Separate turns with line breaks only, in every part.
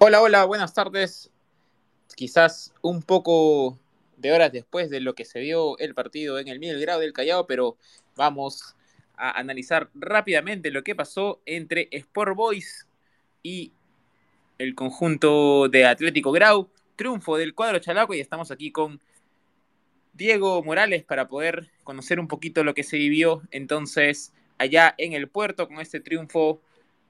Hola, hola, buenas tardes. Quizás un poco de horas después de lo que se dio el partido en el Miguel Grado del Callao, pero vamos a analizar rápidamente lo que pasó entre Sport Boys y el conjunto de Atlético Grau. Triunfo del cuadro chalaco y estamos aquí con Diego Morales para poder conocer un poquito lo que se vivió entonces allá en el puerto con este triunfo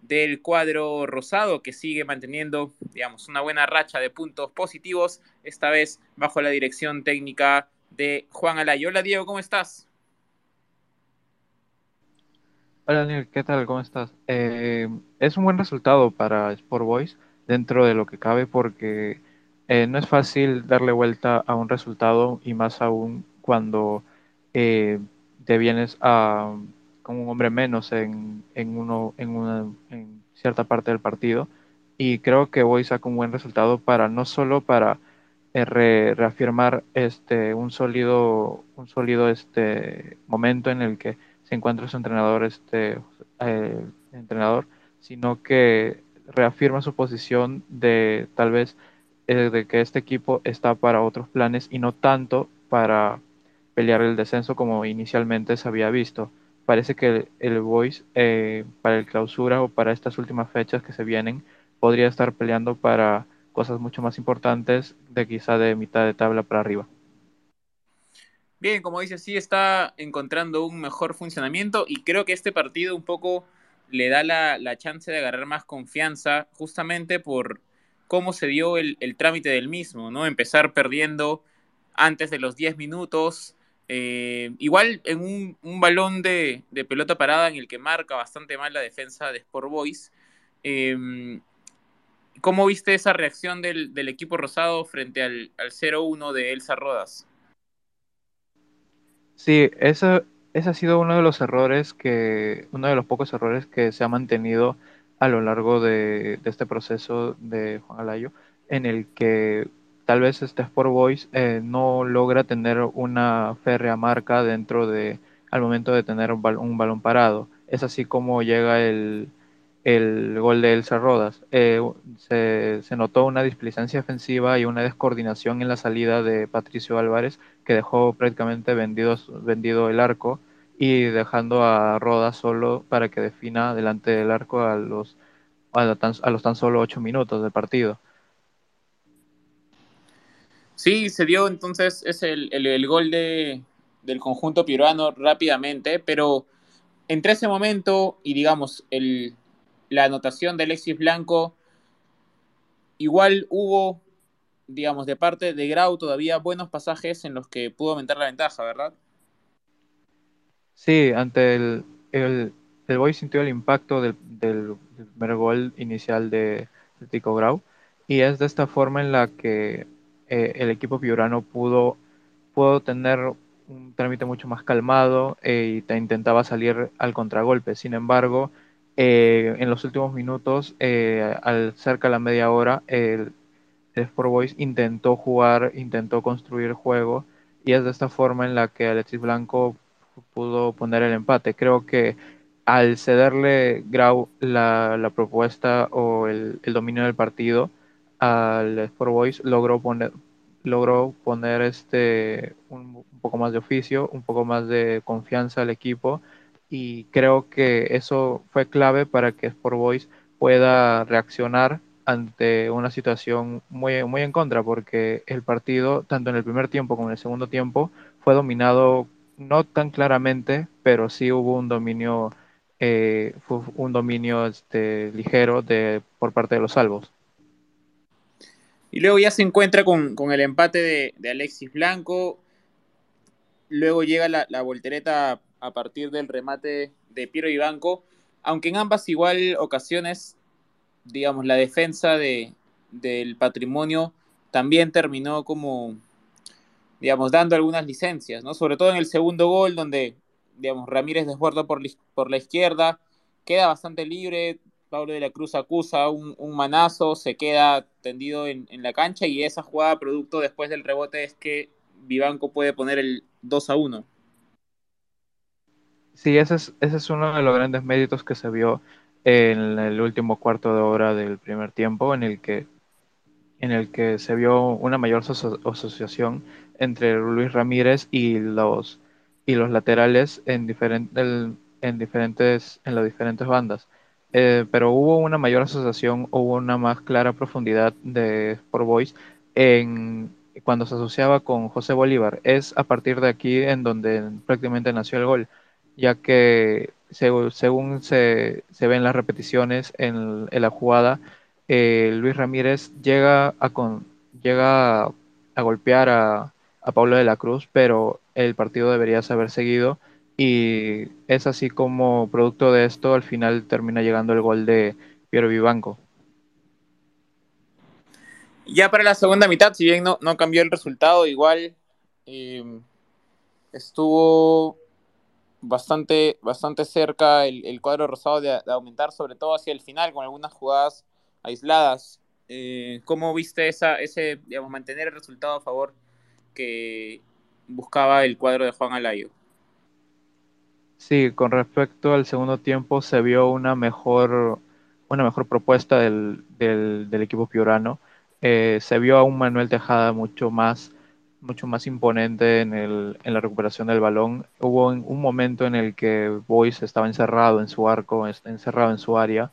del cuadro rosado que sigue manteniendo, digamos, una buena racha de puntos positivos, esta vez bajo la dirección técnica de Juan Alayo. Hola Diego, ¿cómo estás?
Hola Daniel, ¿qué tal? ¿Cómo estás? Eh, es un buen resultado para Sport Boys dentro de lo que cabe porque eh, no es fácil darle vuelta a un resultado y más aún cuando eh, te vienes a, con un hombre menos en, en, uno, en, una, en cierta parte del partido y creo que Boys saca un buen resultado para no solo para re, reafirmar este, un sólido, un sólido este, momento en el que se encuentra su entrenador, este eh, entrenador, sino que reafirma su posición de tal vez eh, de que este equipo está para otros planes y no tanto para pelear el descenso como inicialmente se había visto. Parece que el, el Boys eh, para el clausura o para estas últimas fechas que se vienen podría estar peleando para cosas mucho más importantes de quizá de mitad de tabla para arriba.
Bien, como dice, sí está encontrando un mejor funcionamiento y creo que este partido un poco le da la, chance de agarrar más confianza justamente por cómo se dio el, el, trámite del mismo, ¿no? Empezar perdiendo antes de los 10 minutos, eh, igual en un, balón de, de, pelota parada en el que marca bastante mal la defensa de Sport Boys. Eh, ¿Cómo viste esa reacción del, del equipo rosado frente al, al 0-1 de Elsa Rodas?
Sí, eso, ese ha sido uno de los errores que, uno de los pocos errores que se ha mantenido a lo largo de, de este proceso de Juan Alayo, en el que tal vez este Sport Boys eh, no logra tener una férrea marca dentro de, al momento de tener un, bal un balón parado. Es así como llega el, el gol de Elsa Rodas. Eh, se, notó una displicencia defensiva y una descoordinación en la salida de Patricio Álvarez que dejó prácticamente vendido, vendido el arco y dejando a Rodas solo para que defina delante del arco a los, a, tan, a los tan solo ocho minutos del partido.
Sí, se dio entonces es el, el, gol de, del conjunto peruano rápidamente, pero entre ese momento y digamos el, la anotación de Alexis Blanco, igual hubo, digamos, de parte de Grau todavía buenos pasajes en los que pudo aumentar la ventaja, ¿verdad?
Sí, ante el, el, el Boy sintió el impacto del, del, del primer gol inicial de, de, Tico Grau y es de esta forma en la que eh, el equipo piurano pudo, pudo tener un trámite mucho más calmado eh, y te intentaba salir al contragolpe. Sin embargo, eh, en los últimos minutos, eh, al cerca de la media hora, el, el Sport Boys intentó jugar, intentó construir juego y es de esta forma en la que Alexis Blanco pudo poner el empate. Creo que al cederle Grau la, propuesta o el, dominio del partido al Sport Boys, logró poner, logró poner este, un, poco más de oficio, un poco más de confianza al equipo y creo que eso fue clave para que Sport Boys pueda reaccionar ante una situación muy, muy en contra, porque el partido, tanto en el primer tiempo como en el segundo tiempo, fue dominado no tan claramente, pero sí hubo un dominio, eh, fue un dominio este, ligero de, por parte de los salvos.
Y luego ya se encuentra con, con el empate de, de, Alexis Blanco. Luego llega la, voltereta a partir del remate de Piero Ibanco, aunque en ambas igual ocasiones, digamos, la defensa de, del patrimonio también terminó como, digamos, dando algunas licencias, ¿no? Sobre todo en el segundo gol, donde, digamos, Ramírez desborda por, por la izquierda, queda bastante libre, Pablo de la Cruz acusa un, un manazo, se queda tendido en, en, la cancha y esa jugada producto después del rebote es que Vivanco puede poner el 2 a 1.
Sí, ese es, ese es uno de los grandes méritos que se vio en el último cuarto de hora del primer tiempo, en el que en el que se vio una mayor asociación entre Luis Ramírez y los, y los laterales en, en, diferentes, en las diferentes bandas. Eh, pero hubo una mayor asociación, hubo una más clara profundidad de Sport Boys en, cuando se asociaba con José Bolívar. Es a partir de aquí en donde prácticamente nació el gol, ya que según se, se ven las repeticiones en, la jugada, eh, Luis Ramírez llega a, con, llega a, golpear a, a, Pablo de la Cruz, pero el partido debería haber seguido y es así como producto de esto al final termina llegando el gol de Piero Vivanco.
Ya para la segunda mitad, si bien no, no cambió el resultado, igual eh, estuvo bastante, bastante cerca el, el cuadro rosado de, aumentar, sobre todo hacia el final, con algunas jugadas aisladas. Eh, ¿Cómo viste esa, ese, digamos, mantener el resultado a favor que buscaba el cuadro de Juan Alayo?
Sí, con respecto al segundo tiempo se vio una mejor, una mejor propuesta del, del, del equipo piorano. Eh, se vio a un Manuel Tejada mucho más, mucho más imponente en, el, en la recuperación del balón. Hubo un momento en el que Boyce estaba encerrado en su arco, encerrado en su área,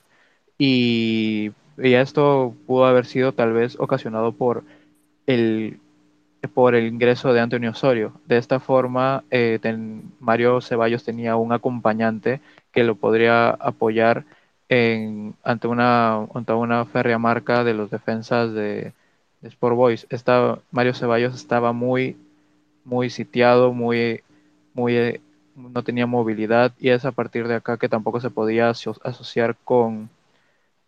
y y esto pudo haber sido tal vez ocasionado por el, por el ingreso de Antonio Osorio. De esta forma, eh, Mario Ceballos tenía un acompañante que lo podría apoyar ante, una, ante una férrea marca de los defensas de, Sport Boys. Mario Ceballos estaba muy, muy sitiado, muy, muy, no tenía movilidad y es a partir de acá que tampoco se podía asociar con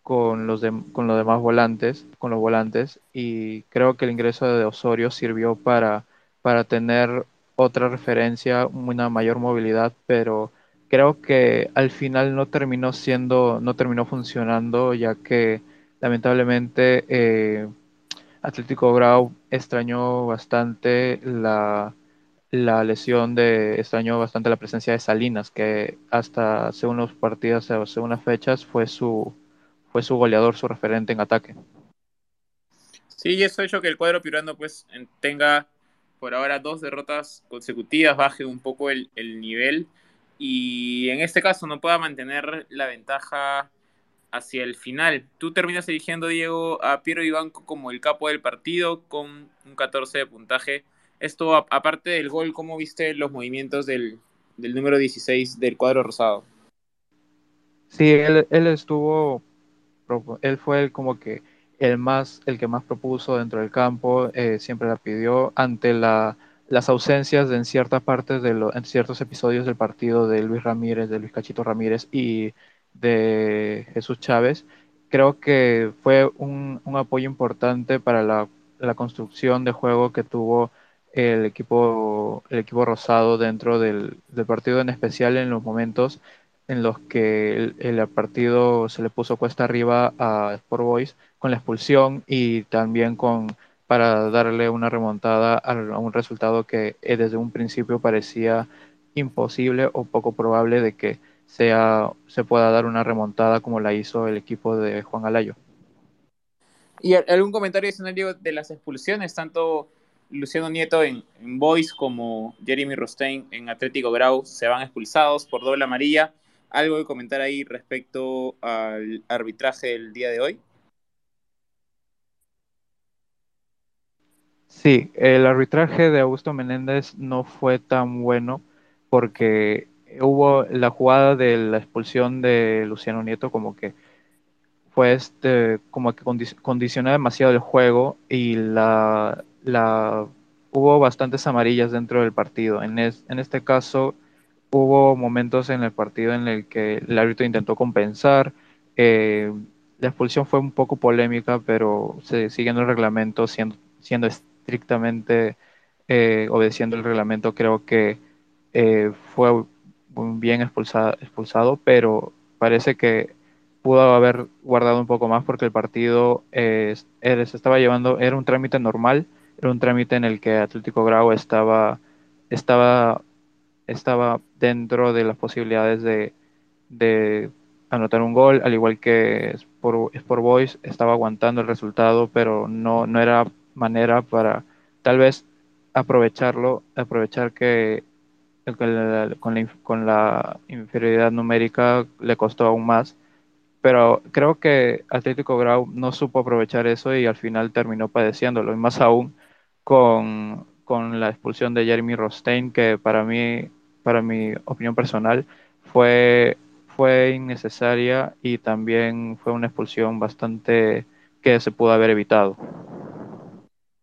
con los, con los demás volantes, con los volantes, y creo que el ingreso de Osorio sirvió para, para tener otra referencia, una mayor movilidad, pero creo que al final no terminó siendo, no terminó funcionando, ya que lamentablemente eh, Atlético Grau extrañó bastante la, la lesión de, extrañó bastante la presencia de Salinas, que hasta hace unos partidos, hace unas fechas, fue su, fue su goleador, su referente en ataque.
Sí, y eso ha hecho que el cuadro piurano pues tenga por ahora dos derrotas consecutivas, baje un poco el, el, nivel y en este caso no pueda mantener la ventaja hacia el final. Tú terminas eligiendo, Diego, a Piero Ibanco como el capo del partido con un 14 de puntaje. Esto, aparte del gol, ¿cómo viste los movimientos del, del número 16 del cuadro rosado?
Sí, él, él estuvo él fue el, como que el más el que más propuso dentro del campo eh, siempre la pidió ante la, las ausencias en ciertas partes de lo, ciertos episodios del partido de Luis Ramírez de Luis Cachito Ramírez y de Jesús Chávez. Creo que fue un, un apoyo importante para la, la, construcción de juego que tuvo el equipo el equipo rosado dentro del, del partido en especial en los momentos en los que el, partido se le puso cuesta arriba a Sport Boys con la expulsión y también con para darle una remontada a, a un resultado que eh, desde un principio parecía imposible o poco probable de que sea, se pueda dar una remontada como la hizo el equipo de Juan Alayo.
¿Y algún comentario escenario de las expulsiones, tanto Luciano Nieto en, en Boys como Jeremy Rostein en Atlético Grau se van expulsados por doble amarilla? ¿Algo que comentar ahí respecto al arbitraje del día de hoy?
Sí, el arbitraje de Augusto Menéndez no fue tan bueno porque hubo la jugada de la expulsión de Luciano Nieto como que fue este, como que condicionó demasiado el juego y la, la hubo bastantes amarillas dentro del partido. En este caso hubo momentos en el partido en el que el árbitro intentó compensar. Eh, la expulsión fue un poco polémica, pero se, siguiendo el reglamento, siendo, siendo estrictamente eh, obedeciendo el reglamento, creo que eh, fue bien expulsado, expulsado, pero parece que pudo haber guardado un poco más porque el partido eh, se estaba llevando, era un trámite normal, era un trámite en el que Atlético Grau estaba, estaba estaba dentro de las posibilidades de, anotar un gol, al igual que Sport, Sport Boys estaba aguantando el resultado, pero no, no era manera para tal vez aprovecharlo, aprovechar que con la, con la inferioridad numérica le costó aún más. Pero creo que Atlético Grau no supo aprovechar eso y al final terminó padeciéndolo, y más aún con, con la expulsión de Jeremy Rostein, que para mí, para mi opinión personal, fue, fue innecesaria y también fue una expulsión bastante que se pudo haber evitado.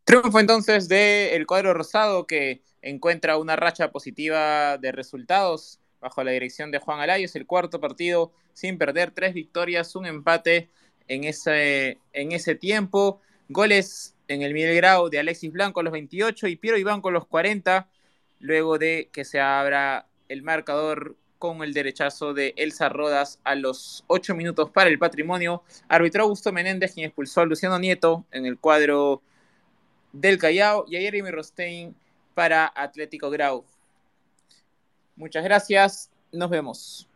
Triunfo entonces del cuadro rosado que encuentra una racha positiva de resultados bajo la dirección de Juan Alayos, el cuarto partido sin perder, tres victorias, un empate en ese, en ese tiempo. Goles en el Miguel Grau de Alexis Blanco a los 28 y Piero Iván con los 40, luego de que se abra el marcador con el derechazo de Elsa Rodas a los 8 minutos para el patrimonio. Arbitró Augusto Menéndez, quien expulsó a Luciano Nieto en el cuadro del Callao y a Jeremy Rostein para Atlético Grau. Muchas gracias, nos vemos.